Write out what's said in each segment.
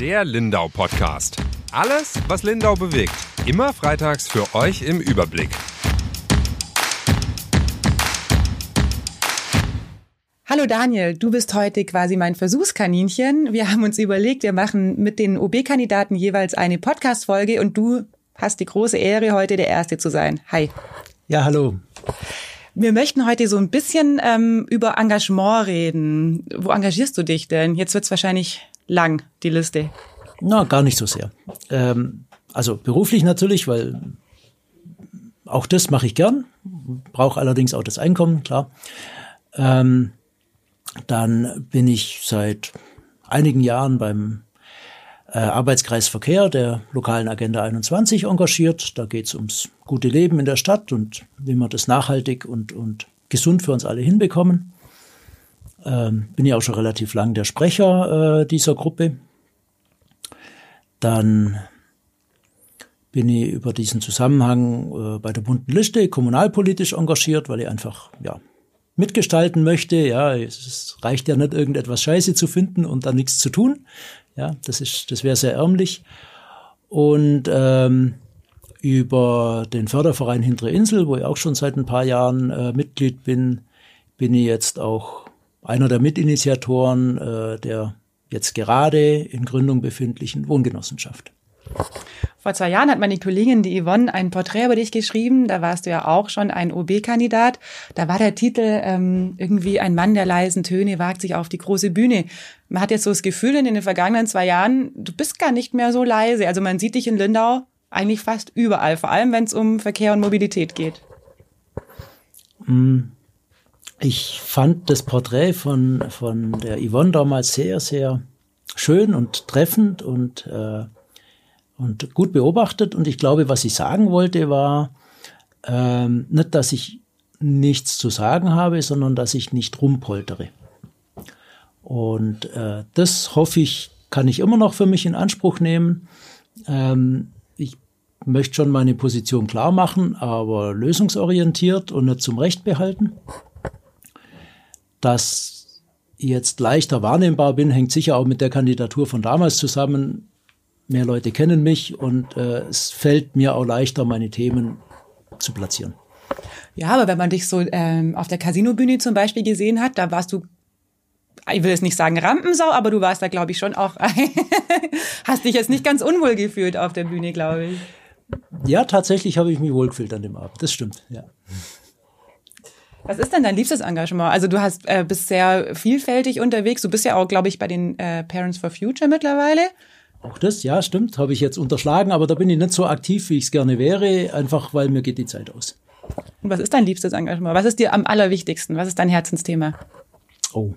Der Lindau Podcast. Alles, was Lindau bewegt. Immer freitags für euch im Überblick. Hallo Daniel, du bist heute quasi mein Versuchskaninchen. Wir haben uns überlegt, wir machen mit den OB-Kandidaten jeweils eine Podcast-Folge und du hast die große Ehre, heute der Erste zu sein. Hi. Ja, hallo. Wir möchten heute so ein bisschen ähm, über Engagement reden. Wo engagierst du dich denn? Jetzt wird's wahrscheinlich lang, die Liste. Na, gar nicht so sehr. Ähm, also beruflich natürlich, weil auch das mache ich gern, brauche allerdings auch das Einkommen, klar. Ähm, dann bin ich seit einigen Jahren beim äh, Arbeitskreis Verkehr der lokalen Agenda 21 engagiert. Da geht es ums gute Leben in der Stadt und wie wir das nachhaltig und, und gesund für uns alle hinbekommen. Ähm, bin ja auch schon relativ lang der Sprecher äh, dieser Gruppe. Dann bin ich über diesen Zusammenhang äh, bei der bunten Liste kommunalpolitisch engagiert, weil ich einfach ja mitgestalten möchte. Ja, es reicht ja nicht irgendetwas Scheiße zu finden und dann nichts zu tun. Ja, das ist, das wäre sehr ärmlich. Und ähm, über den Förderverein Hintere Insel, wo ich auch schon seit ein paar Jahren äh, Mitglied bin, bin ich jetzt auch einer der Mitinitiatoren äh, der jetzt gerade in Gründung befindlichen Wohngenossenschaft. Vor zwei Jahren hat meine Kollegin, die Yvonne, ein Porträt über dich geschrieben. Da warst du ja auch schon ein OB-Kandidat. Da war der Titel ähm, irgendwie ein Mann der leisen Töne wagt sich auf die große Bühne. Man hat jetzt so das Gefühl in den vergangenen zwei Jahren, du bist gar nicht mehr so leise. Also man sieht dich in Lindau eigentlich fast überall, vor allem wenn es um Verkehr und Mobilität geht. Mm. Ich fand das Porträt von, von der Yvonne damals sehr, sehr schön und treffend und äh, und gut beobachtet. Und ich glaube, was ich sagen wollte, war ähm, nicht, dass ich nichts zu sagen habe, sondern dass ich nicht rumpoltere. Und äh, das hoffe ich, kann ich immer noch für mich in Anspruch nehmen. Ähm, ich möchte schon meine Position klar machen, aber lösungsorientiert und nicht zum Recht behalten. Dass ich jetzt leichter wahrnehmbar bin, hängt sicher auch mit der Kandidatur von damals zusammen mehr Leute kennen mich und äh, es fällt mir auch leichter, meine Themen zu platzieren. Ja, aber wenn man dich so ähm, auf der Casino-Bühne zum Beispiel gesehen hat, da warst du, ich will jetzt nicht sagen Rampensau, aber du warst da, glaube ich, schon auch, hast dich jetzt nicht ganz unwohl gefühlt auf der Bühne, glaube ich. Ja, tatsächlich habe ich mich wohlgefühlt an dem Abend. Das stimmt, ja. Was ist denn dein liebstes Engagement? Also du hast äh, bist sehr vielfältig unterwegs. Du bist ja auch, glaube ich, bei den äh, Parents for Future mittlerweile. Auch das, ja, stimmt, habe ich jetzt unterschlagen, aber da bin ich nicht so aktiv, wie ich es gerne wäre, einfach weil mir geht die Zeit aus. Und was ist dein liebstes Engagement? Was ist dir am allerwichtigsten? Was ist dein Herzensthema? Oh.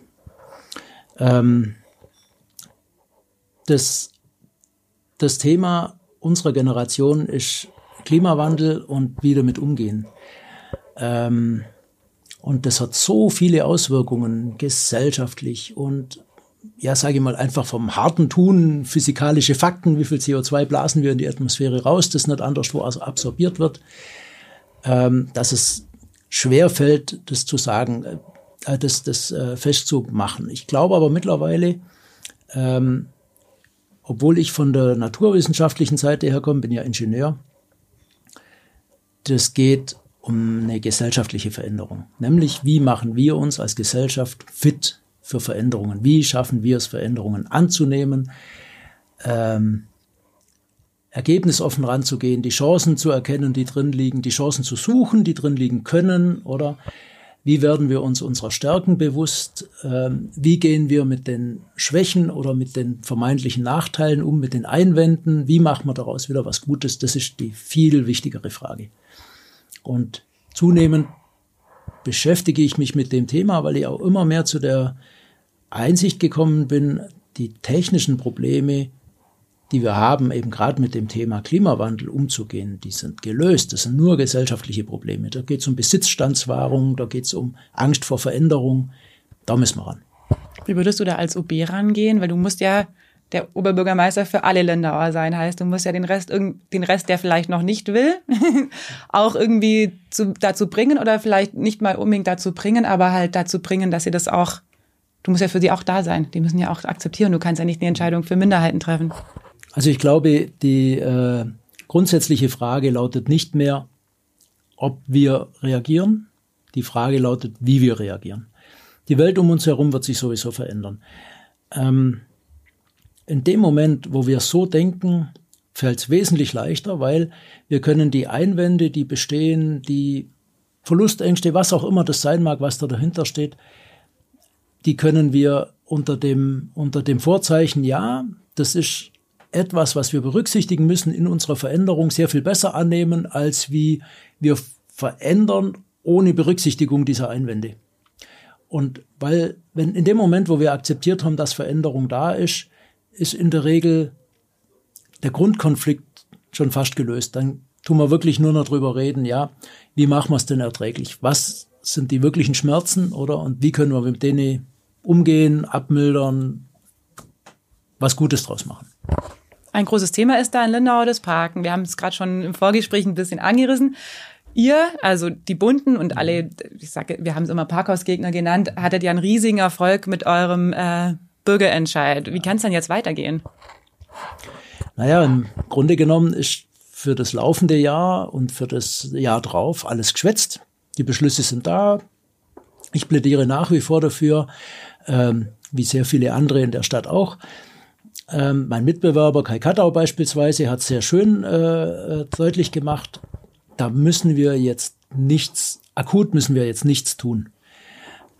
Ähm, das, das Thema unserer Generation ist Klimawandel und wie damit umgehen. Ähm, und das hat so viele Auswirkungen gesellschaftlich und ja, sage ich mal, einfach vom harten Tun, physikalische Fakten, wie viel CO2 blasen wir in die Atmosphäre raus, das nicht anderswo absorbiert wird, ähm, dass es schwer fällt, das zu sagen, äh, das, das äh, festzumachen. Ich glaube aber mittlerweile, ähm, obwohl ich von der naturwissenschaftlichen Seite herkomme, bin ja Ingenieur, das geht um eine gesellschaftliche Veränderung. Nämlich, wie machen wir uns als Gesellschaft fit für Veränderungen? Wie schaffen wir es, Veränderungen anzunehmen? Ähm, ergebnisoffen ranzugehen, die Chancen zu erkennen, die drin liegen, die Chancen zu suchen, die drin liegen können, oder wie werden wir uns unserer Stärken bewusst? Ähm, wie gehen wir mit den Schwächen oder mit den vermeintlichen Nachteilen um, mit den Einwänden? Wie machen wir daraus wieder was Gutes? Das ist die viel wichtigere Frage. Und zunehmend beschäftige ich mich mit dem Thema, weil ich auch immer mehr zu der Einsicht gekommen bin, die technischen Probleme, die wir haben, eben gerade mit dem Thema Klimawandel umzugehen, die sind gelöst. Das sind nur gesellschaftliche Probleme. Da geht es um Besitzstandswahrung, da geht es um Angst vor Veränderung. Da müssen wir ran. Wie würdest du da als OB rangehen? Weil du musst ja der Oberbürgermeister für alle Länder sein. Heißt, du musst ja den Rest, den Rest, der vielleicht noch nicht will, auch irgendwie zu, dazu bringen oder vielleicht nicht mal unbedingt dazu bringen, aber halt dazu bringen, dass sie das auch du musst ja für sie auch da sein. Die müssen ja auch akzeptieren. Du kannst ja nicht eine Entscheidung für Minderheiten treffen. Also ich glaube, die äh, grundsätzliche Frage lautet nicht mehr, ob wir reagieren. Die Frage lautet, wie wir reagieren. Die Welt um uns herum wird sich sowieso verändern. Ähm, in dem Moment, wo wir so denken, fällt es wesentlich leichter, weil wir können die Einwände, die bestehen, die Verlustängste, was auch immer das sein mag, was da dahinter steht, die können wir unter dem, unter dem Vorzeichen, ja, das ist etwas, was wir berücksichtigen müssen in unserer Veränderung, sehr viel besser annehmen, als wie wir verändern ohne Berücksichtigung dieser Einwände. Und weil, wenn in dem Moment, wo wir akzeptiert haben, dass Veränderung da ist, ist in der Regel der Grundkonflikt schon fast gelöst. Dann tun wir wirklich nur noch drüber reden, ja, wie machen wir es denn erträglich? Was sind die wirklichen Schmerzen oder und wie können wir mit denen umgehen, abmildern, was Gutes draus machen? Ein großes Thema ist da in Lindau das Parken. Wir haben es gerade schon im Vorgespräch ein bisschen angerissen. Ihr, also die Bunten und alle, ich sage, wir haben es immer Parkhausgegner genannt, hattet ja einen riesigen Erfolg mit eurem äh, Bürgerentscheid. Wie kann es dann jetzt weitergehen? Naja, im Grunde genommen ist für das laufende Jahr und für das Jahr drauf alles geschwätzt. Die Beschlüsse sind da. Ich plädiere nach wie vor dafür, ähm, wie sehr viele andere in der Stadt auch, ähm, mein Mitbewerber Kai Kattau beispielsweise hat sehr schön äh, deutlich gemacht, da müssen wir jetzt nichts, akut müssen wir jetzt nichts tun.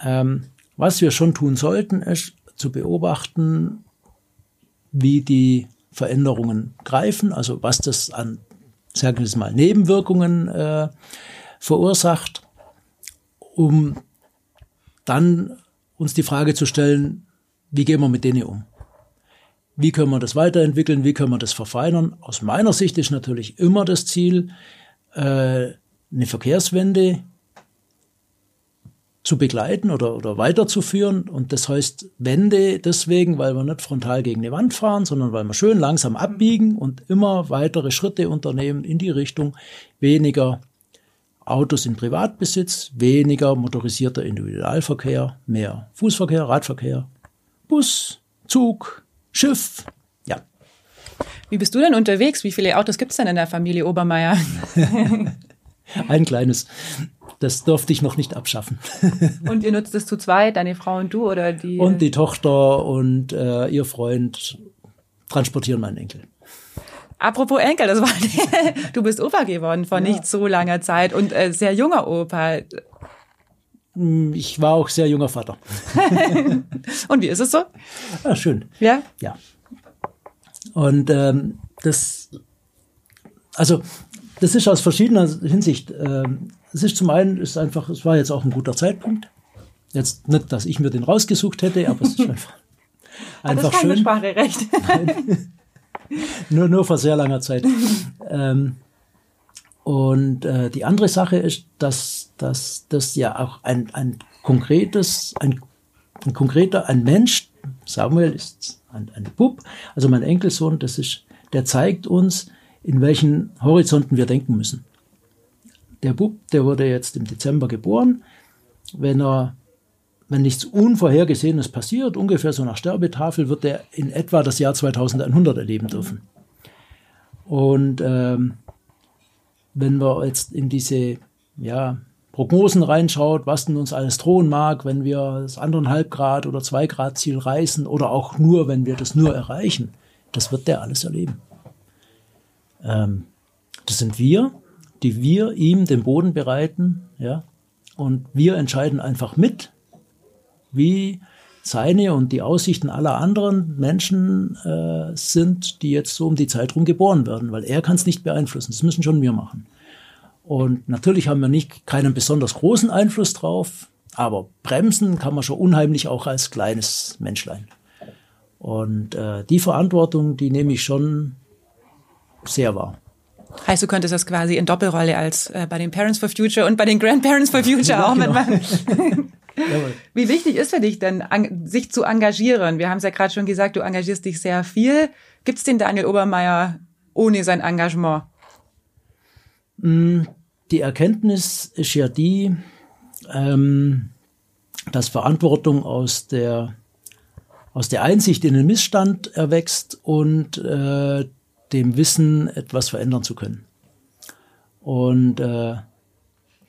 Ähm, was wir schon tun sollten, ist zu beobachten, wie die Veränderungen greifen, also was das an, sagen wir es mal, Nebenwirkungen äh, verursacht, um dann uns die Frage zu stellen, wie gehen wir mit denen um? Wie können wir das weiterentwickeln? Wie können wir das verfeinern? Aus meiner Sicht ist natürlich immer das Ziel, äh, eine Verkehrswende zu begleiten oder, oder weiterzuführen. Und das heißt Wende deswegen, weil wir nicht frontal gegen die Wand fahren, sondern weil wir schön langsam abbiegen und immer weitere Schritte unternehmen in die Richtung weniger Autos in Privatbesitz, weniger motorisierter Individualverkehr, mehr Fußverkehr, Radverkehr, Bus, Zug, Schiff. Ja. Wie bist du denn unterwegs? Wie viele Autos gibt es denn in der Familie Obermeier? Ein kleines. Das durfte ich noch nicht abschaffen. und ihr nutzt es zu zweit, deine Frau und du oder die? Und die Tochter und äh, ihr Freund transportieren meinen Enkel. Apropos Enkel, das war du bist Opa geworden vor ja. nicht so langer Zeit und äh, sehr junger Opa. Hm, ich war auch sehr junger Vater. Und wie ist es so? Ja, schön. Ja? Ja. Und ähm, das, also das ist aus verschiedener Hinsicht. Ähm, es ist zum einen, ist einfach, es war jetzt auch ein guter Zeitpunkt. Jetzt nicht, dass ich mir den rausgesucht hätte, aber es ist einfach, einfach das schön. Spracherecht. nur, nur vor sehr langer Zeit. ähm, und äh, die andere Sache ist, dass, dass das ja auch ein, ein konkretes, ein, ein konkreter, ein Mensch, Samuel ist ein, ein Bub, also mein Enkelsohn, das ist, der zeigt uns, in welchen Horizonten wir denken müssen. Der Bub, der wurde jetzt im Dezember geboren. Wenn er, wenn nichts Unvorhergesehenes passiert, ungefähr so nach Sterbetafel, wird er in etwa das Jahr 2100 erleben dürfen. Und ähm, wenn wir jetzt in diese ja, Prognosen reinschaut, was denn uns alles drohen mag, wenn wir das anderthalb Grad oder zwei Grad Ziel reißen oder auch nur, wenn wir das nur erreichen, das wird der alles erleben. Ähm, das sind wir, die wir ihm den Boden bereiten, ja, und wir entscheiden einfach mit, wie seine und die Aussichten aller anderen Menschen äh, sind, die jetzt so um die Zeit rum geboren werden, weil er kann es nicht beeinflussen. Das müssen schon wir machen. Und natürlich haben wir nicht keinen besonders großen Einfluss drauf, aber bremsen kann man schon unheimlich auch als kleines Menschlein. Und äh, die Verantwortung, die nehme ich schon sehr wahr. Heißt, du könntest das quasi in Doppelrolle als äh, bei den Parents for Future und bei den Grandparents for Future ja, auch genau. mitmachen. Wie wichtig ist für dich denn, an, sich zu engagieren? Wir haben es ja gerade schon gesagt, du engagierst dich sehr viel. Gibt es den Daniel Obermeier ohne sein Engagement? Mm, die Erkenntnis ist ja die, ähm, dass Verantwortung aus der aus der Einsicht in den Missstand erwächst und äh, dem Wissen, etwas verändern zu können. Und äh,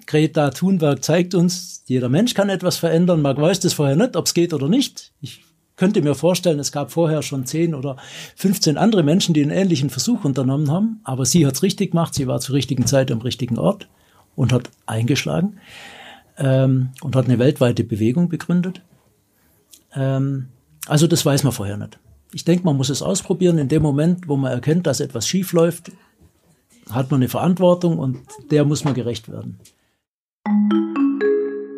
Greta Thunberg zeigt uns, jeder Mensch kann etwas verändern. Man weiß das vorher nicht, ob es geht oder nicht. Ich könnte mir vorstellen, es gab vorher schon 10 oder 15 andere Menschen, die einen ähnlichen Versuch unternommen haben. Aber sie hat es richtig gemacht. Sie war zur richtigen Zeit am richtigen Ort und hat eingeschlagen ähm, und hat eine weltweite Bewegung begründet. Ähm, also das weiß man vorher nicht. Ich denke, man muss es ausprobieren. In dem Moment, wo man erkennt, dass etwas schief läuft, hat man eine Verantwortung und der muss man gerecht werden.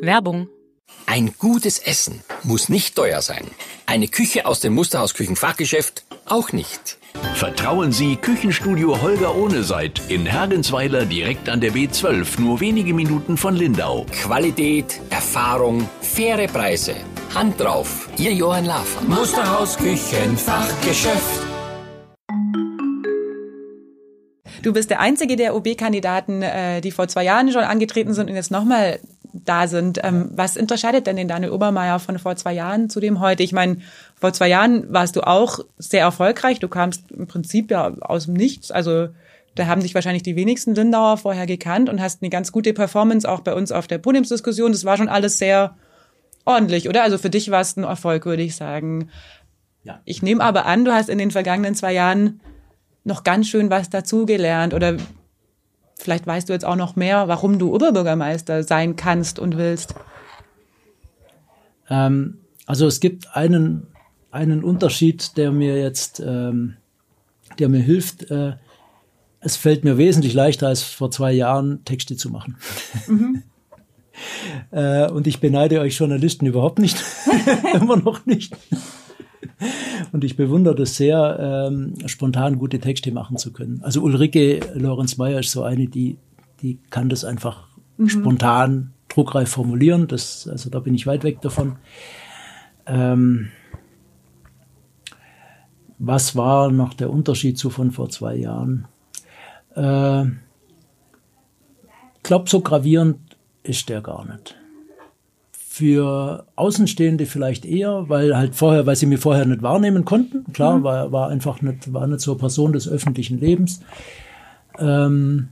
Werbung. Ein gutes Essen muss nicht teuer sein. Eine Küche aus dem Musterhaus Küchenfachgeschäft auch nicht. Vertrauen Sie Küchenstudio Holger Ohneseid in Hergensweiler direkt an der B12, nur wenige Minuten von Lindau. Qualität, Erfahrung, faire Preise. Hand drauf. Ihr Johann Lafer. Musterhaus Küchenfachgeschäft. Du bist der einzige der OB-Kandidaten, äh, die vor zwei Jahren schon angetreten sind und jetzt nochmal da sind. Ähm, was unterscheidet denn den Daniel Obermeier von vor zwei Jahren zu dem heute? Ich meine, vor zwei Jahren warst du auch sehr erfolgreich. Du kamst im Prinzip ja aus dem Nichts. Also da haben dich wahrscheinlich die wenigsten Lindauer vorher gekannt und hast eine ganz gute Performance auch bei uns auf der Podiumsdiskussion. Das war schon alles sehr ordentlich, oder? Also für dich war es ein Erfolg, würde ich sagen. Ja. Ich nehme aber an, du hast in den vergangenen zwei Jahren noch ganz schön was dazugelernt oder vielleicht weißt du jetzt auch noch mehr, warum du Oberbürgermeister sein kannst und willst. Ähm, also es gibt einen, einen Unterschied, der mir jetzt, ähm, der mir hilft. Äh, es fällt mir wesentlich leichter als vor zwei Jahren Texte zu machen. Mhm. äh, und ich beneide euch Journalisten überhaupt nicht, immer noch nicht. Und ich bewundere das sehr, ähm, spontan gute Texte machen zu können. Also Ulrike Lorenz Meyer ist so eine, die, die kann das einfach mhm. spontan, druckreif formulieren. Das, also da bin ich weit weg davon. Ähm, was war noch der Unterschied zu von vor zwei Jahren? Äh, ich glaube, so gravierend ist der gar nicht für Außenstehende vielleicht eher, weil halt vorher, weil sie mich vorher nicht wahrnehmen konnten. Klar, mhm. war, war einfach nicht, war nicht so Person des öffentlichen Lebens. Ähm,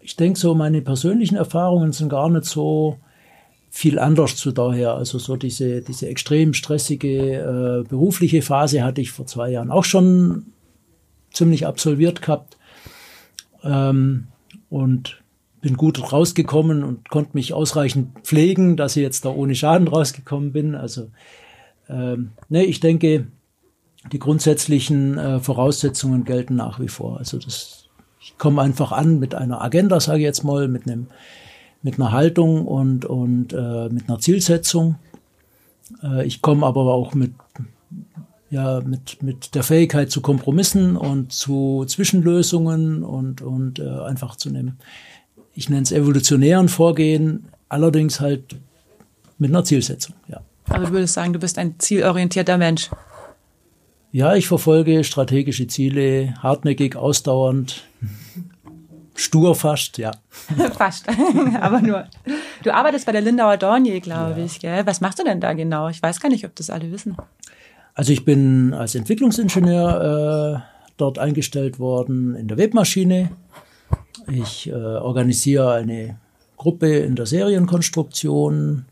ich denke so, meine persönlichen Erfahrungen sind gar nicht so viel anders zu daher. Also so diese, diese extrem stressige äh, berufliche Phase hatte ich vor zwei Jahren auch schon ziemlich absolviert gehabt. Ähm, und bin gut rausgekommen und konnte mich ausreichend pflegen, dass ich jetzt da ohne Schaden rausgekommen bin. Also ähm, ne, ich denke, die grundsätzlichen äh, Voraussetzungen gelten nach wie vor. Also das, ich komme einfach an mit einer Agenda, sage ich jetzt mal, mit einem mit einer Haltung und und äh, mit einer Zielsetzung. Äh, ich komme aber auch mit ja mit mit der Fähigkeit zu Kompromissen und zu Zwischenlösungen und und äh, einfach zu einem ich nenne es evolutionären Vorgehen, allerdings halt mit einer Zielsetzung, ja. Also du würdest sagen, du bist ein zielorientierter Mensch. Ja, ich verfolge strategische Ziele, hartnäckig, ausdauernd, stur fast, ja. fast, aber nur. Du arbeitest bei der Lindauer Dornier, glaube ja. ich. Gell? Was machst du denn da genau? Ich weiß gar nicht, ob das alle wissen. Also ich bin als Entwicklungsingenieur äh, dort eingestellt worden in der Webmaschine ich äh, organisiere eine Gruppe in der Serienkonstruktion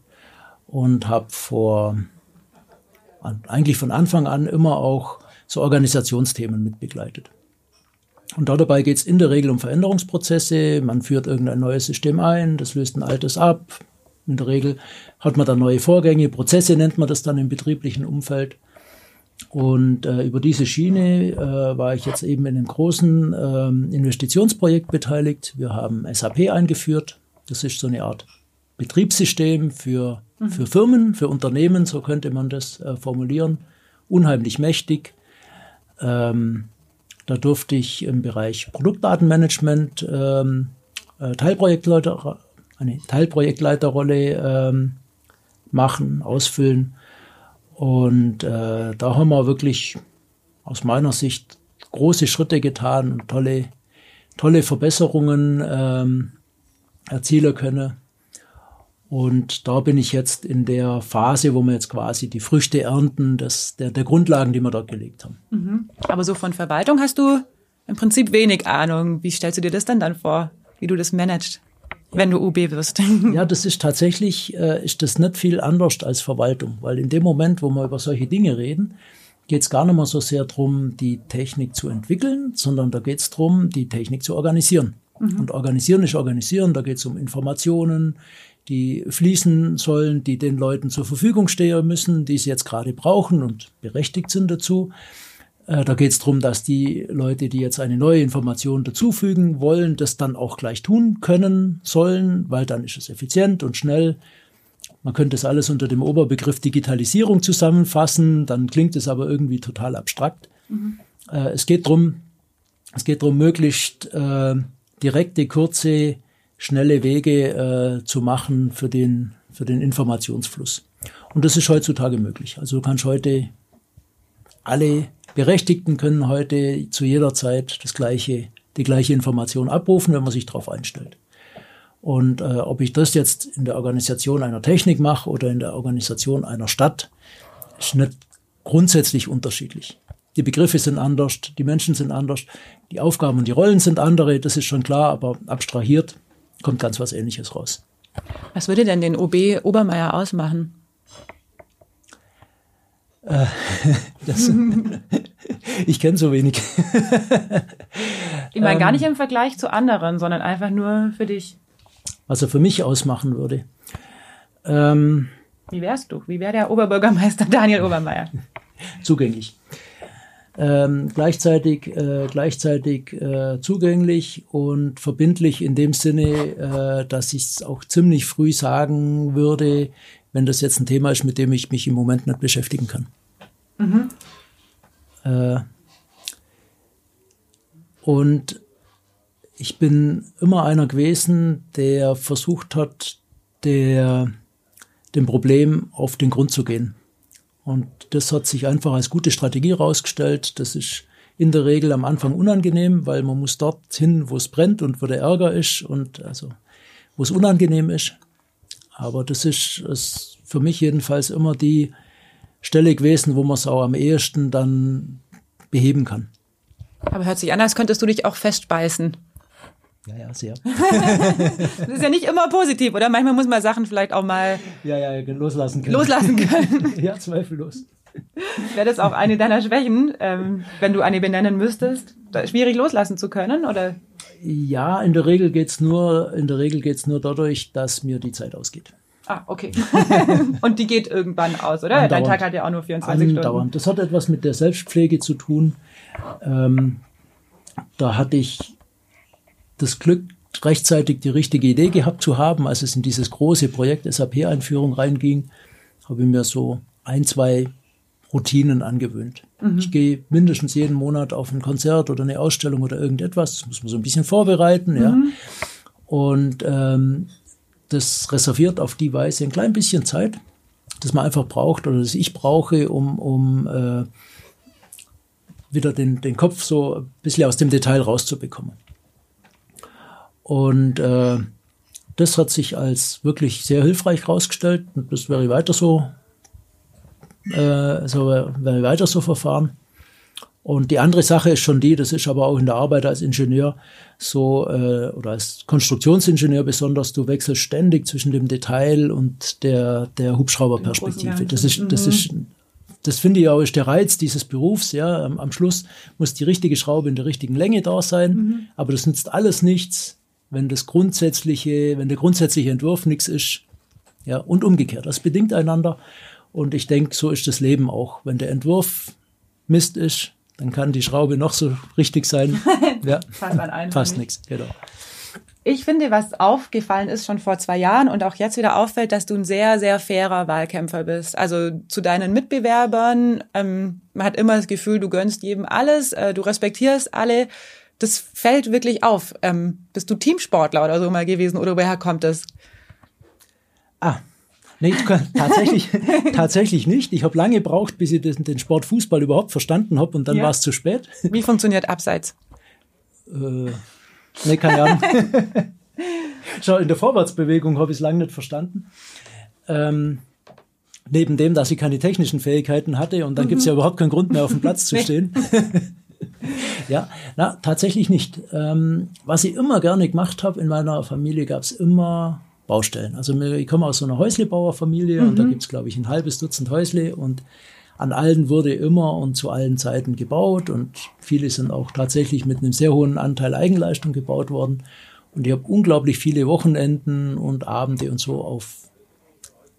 und habe vor eigentlich von Anfang an immer auch so Organisationsthemen mitbegleitet. Und dabei geht es in der Regel um Veränderungsprozesse. Man führt irgendein neues System ein, das löst ein altes ab. In der Regel hat man dann neue Vorgänge, Prozesse nennt man das dann im betrieblichen Umfeld. Und äh, über diese Schiene äh, war ich jetzt eben in einem großen äh, Investitionsprojekt beteiligt. Wir haben SAP eingeführt. Das ist so eine Art Betriebssystem für, mhm. für Firmen, für Unternehmen, so könnte man das äh, formulieren. Unheimlich mächtig. Ähm, da durfte ich im Bereich Produktdatenmanagement ähm, äh, Teilprojektleiter, eine Teilprojektleiterrolle ähm, machen, ausfüllen und äh, da haben wir wirklich aus meiner Sicht große Schritte getan und tolle, tolle Verbesserungen ähm, erzielen können. Und da bin ich jetzt in der Phase, wo wir jetzt quasi die Früchte ernten, das, der, der Grundlagen, die wir dort gelegt haben. Mhm. Aber so von Verwaltung hast du im Prinzip wenig Ahnung. Wie stellst du dir das denn dann vor, wie du das managst? Wenn du UB wirst. Ja, das ist tatsächlich, äh, ist das nicht viel anders als Verwaltung, weil in dem Moment, wo wir über solche Dinge reden, geht es gar nicht mehr so sehr darum, die Technik zu entwickeln, sondern da geht es darum, die Technik zu organisieren. Mhm. Und organisieren ist organisieren, da geht es um Informationen, die fließen sollen, die den Leuten zur Verfügung stehen müssen, die sie jetzt gerade brauchen und berechtigt sind dazu. Äh, da geht es darum, dass die Leute, die jetzt eine neue Information dazufügen wollen, das dann auch gleich tun können sollen, weil dann ist es effizient und schnell. Man könnte das alles unter dem Oberbegriff Digitalisierung zusammenfassen, dann klingt es aber irgendwie total abstrakt. Mhm. Äh, es geht darum, es geht darum, möglichst äh, direkte, kurze, schnelle Wege äh, zu machen für den, für den Informationsfluss. Und das ist heutzutage möglich. Also du kannst heute alle Berechtigten können heute zu jeder Zeit das gleiche, die gleiche Information abrufen, wenn man sich darauf einstellt. Und äh, ob ich das jetzt in der Organisation einer Technik mache oder in der Organisation einer Stadt, ist nicht grundsätzlich unterschiedlich. Die Begriffe sind anders, die Menschen sind anders, die Aufgaben und die Rollen sind andere, das ist schon klar, aber abstrahiert kommt ganz was Ähnliches raus. Was würde denn den OB Obermeier ausmachen? Äh, das, ich kenne so wenig. ich meine gar nicht im Vergleich zu anderen, sondern einfach nur für dich. Was er für mich ausmachen würde. Ähm, Wie wärst du? Wie wäre der Oberbürgermeister Daniel Obermeier? Zugänglich. Ähm, gleichzeitig äh, gleichzeitig äh, zugänglich und verbindlich in dem Sinne, äh, dass ich es auch ziemlich früh sagen würde, wenn das jetzt ein Thema ist, mit dem ich mich im Moment nicht beschäftigen kann. Mhm. Äh, und ich bin immer einer gewesen, der versucht hat, der, dem Problem auf den Grund zu gehen. Und das hat sich einfach als gute Strategie herausgestellt. Das ist in der Regel am Anfang unangenehm, weil man muss dort hin, wo es brennt und wo der Ärger ist und also wo es unangenehm ist. Aber das ist, ist für mich jedenfalls immer die Stelle gewesen, wo man es auch am ehesten dann beheben kann. Aber hört sich an, als könntest du dich auch festbeißen. Ja, ja, sehr. das ist ja nicht immer positiv, oder? Manchmal muss man Sachen vielleicht auch mal ja, ja, loslassen können. Loslassen können. ja, zweifellos. Wäre das auch eine deiner Schwächen, ähm, wenn du eine benennen müsstest? Schwierig loslassen zu können, oder? Ja, in der Regel geht's nur, in der Regel geht's nur dadurch, dass mir die Zeit ausgeht. Ah, okay. und die geht irgendwann aus, oder? Andauernd. Dein Tag hat ja auch nur 24 Andauernd. Stunden. Das hat etwas mit der Selbstpflege zu tun. Ähm, da hatte ich das Glück, rechtzeitig die richtige Idee gehabt zu haben, als es in dieses große Projekt SAP-Einführung reinging, habe ich mir so ein, zwei Routinen angewöhnt. Mhm. Ich gehe mindestens jeden Monat auf ein Konzert oder eine Ausstellung oder irgendetwas. Das muss man so ein bisschen vorbereiten, mhm. ja. Und ähm, das reserviert auf die Weise ein klein bisschen Zeit, das man einfach braucht oder das ich brauche, um, um äh, wieder den, den Kopf so ein bisschen aus dem Detail rauszubekommen. Und äh, das hat sich als wirklich sehr hilfreich herausgestellt und das wäre weiter so, äh, so wäre weiter so verfahren. Und die andere Sache ist schon die, das ist aber auch in der Arbeit als Ingenieur so, äh, oder als Konstruktionsingenieur besonders, du wechselst ständig zwischen dem Detail und der, der Hubschrauberperspektive. Das ist, das ist, das finde ich auch ist der Reiz dieses Berufs, ja. Am, am Schluss muss die richtige Schraube in der richtigen Länge da sein, mhm. aber das nützt alles nichts, wenn das grundsätzliche, wenn der grundsätzliche Entwurf nichts ist, ja, und umgekehrt. Das bedingt einander. Und ich denke, so ist das Leben auch. Wenn der Entwurf Mist ist, dann kann die Schraube noch so richtig sein. Ja, fast nichts, genau. Ich finde, was aufgefallen ist schon vor zwei Jahren und auch jetzt wieder auffällt, dass du ein sehr, sehr fairer Wahlkämpfer bist. Also zu deinen Mitbewerbern, ähm, man hat immer das Gefühl, du gönnst jedem alles, äh, du respektierst alle. Das fällt wirklich auf. Ähm, bist du Teamsportler oder so mal gewesen oder woher kommt das? Ah, Nee, tatsächlich, tatsächlich nicht. Ich habe lange gebraucht, bis ich den, den Sport Fußball überhaupt verstanden habe und dann ja. war es zu spät. Wie funktioniert Abseits? Äh, nee, keine Ahnung. Schau, in der Vorwärtsbewegung habe ich es lange nicht verstanden. Ähm, neben dem, dass ich keine technischen Fähigkeiten hatte und dann mhm. gibt es ja überhaupt keinen Grund mehr auf dem Platz zu stehen. ja, na, tatsächlich nicht. Ähm, was ich immer gerne gemacht habe in meiner Familie, gab es immer Baustellen. Also ich komme aus so einer Häuslebauerfamilie mhm. und da mhm. gibt es, glaube ich, ein halbes Dutzend Häusle und an allen wurde immer und zu allen Zeiten gebaut und viele sind auch tatsächlich mit einem sehr hohen Anteil Eigenleistung gebaut worden. Und ich habe unglaublich viele Wochenenden und Abende und so auf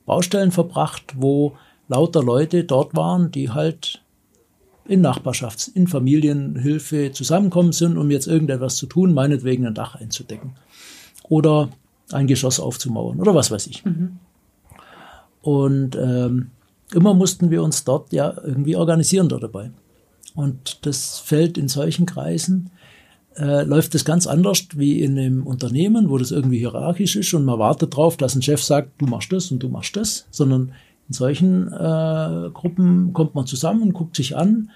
Baustellen verbracht, wo lauter Leute dort waren, die halt in Nachbarschafts-, in Familienhilfe zusammenkommen sind, um jetzt irgendetwas zu tun, meinetwegen ein Dach einzudecken. Oder ein Geschoss aufzumauern oder was weiß ich. Mhm. Und ähm, immer mussten wir uns dort ja irgendwie organisieren da dabei. Und das fällt in solchen Kreisen, äh, läuft das ganz anders wie in einem Unternehmen, wo das irgendwie hierarchisch ist und man wartet darauf, dass ein Chef sagt, du machst das und du machst das, sondern in solchen äh, Gruppen kommt man zusammen und guckt sich an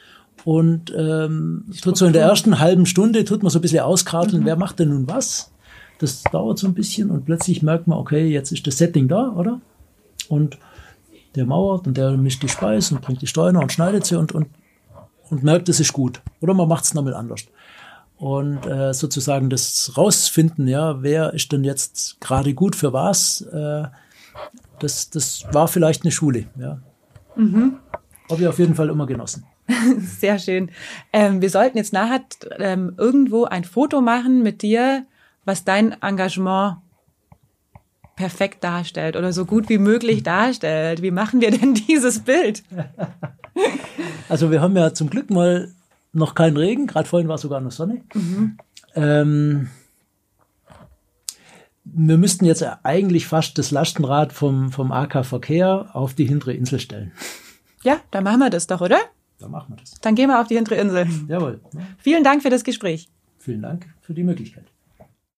und ähm, tut so in der ersten halben Stunde tut man so ein bisschen auskarteln, mhm. wer macht denn nun was. Das dauert so ein bisschen und plötzlich merkt man, okay, jetzt ist das Setting da, oder? Und der mauert und der mischt die Speise und bringt die Steuer und schneidet sie und, und, und merkt, es ist gut. Oder man macht es nochmal anders. Und äh, sozusagen das rausfinden, ja, wer ist denn jetzt gerade gut für was, äh, das, das war vielleicht eine Schule, ja. Mhm. Habe ich auf jeden Fall immer genossen. Sehr schön. Ähm, wir sollten jetzt nachher ähm, irgendwo ein Foto machen mit dir, was dein Engagement perfekt darstellt oder so gut wie möglich darstellt. Wie machen wir denn dieses Bild? Also wir haben ja zum Glück mal noch keinen Regen, gerade vorhin war sogar noch Sonne. Mhm. Ähm, wir müssten jetzt eigentlich fast das Lastenrad vom, vom AK Verkehr auf die hintere Insel stellen. Ja, dann machen wir das doch, oder? Dann machen wir das. Dann gehen wir auf die hintere Insel. Jawohl. Vielen Dank für das Gespräch. Vielen Dank für die Möglichkeit.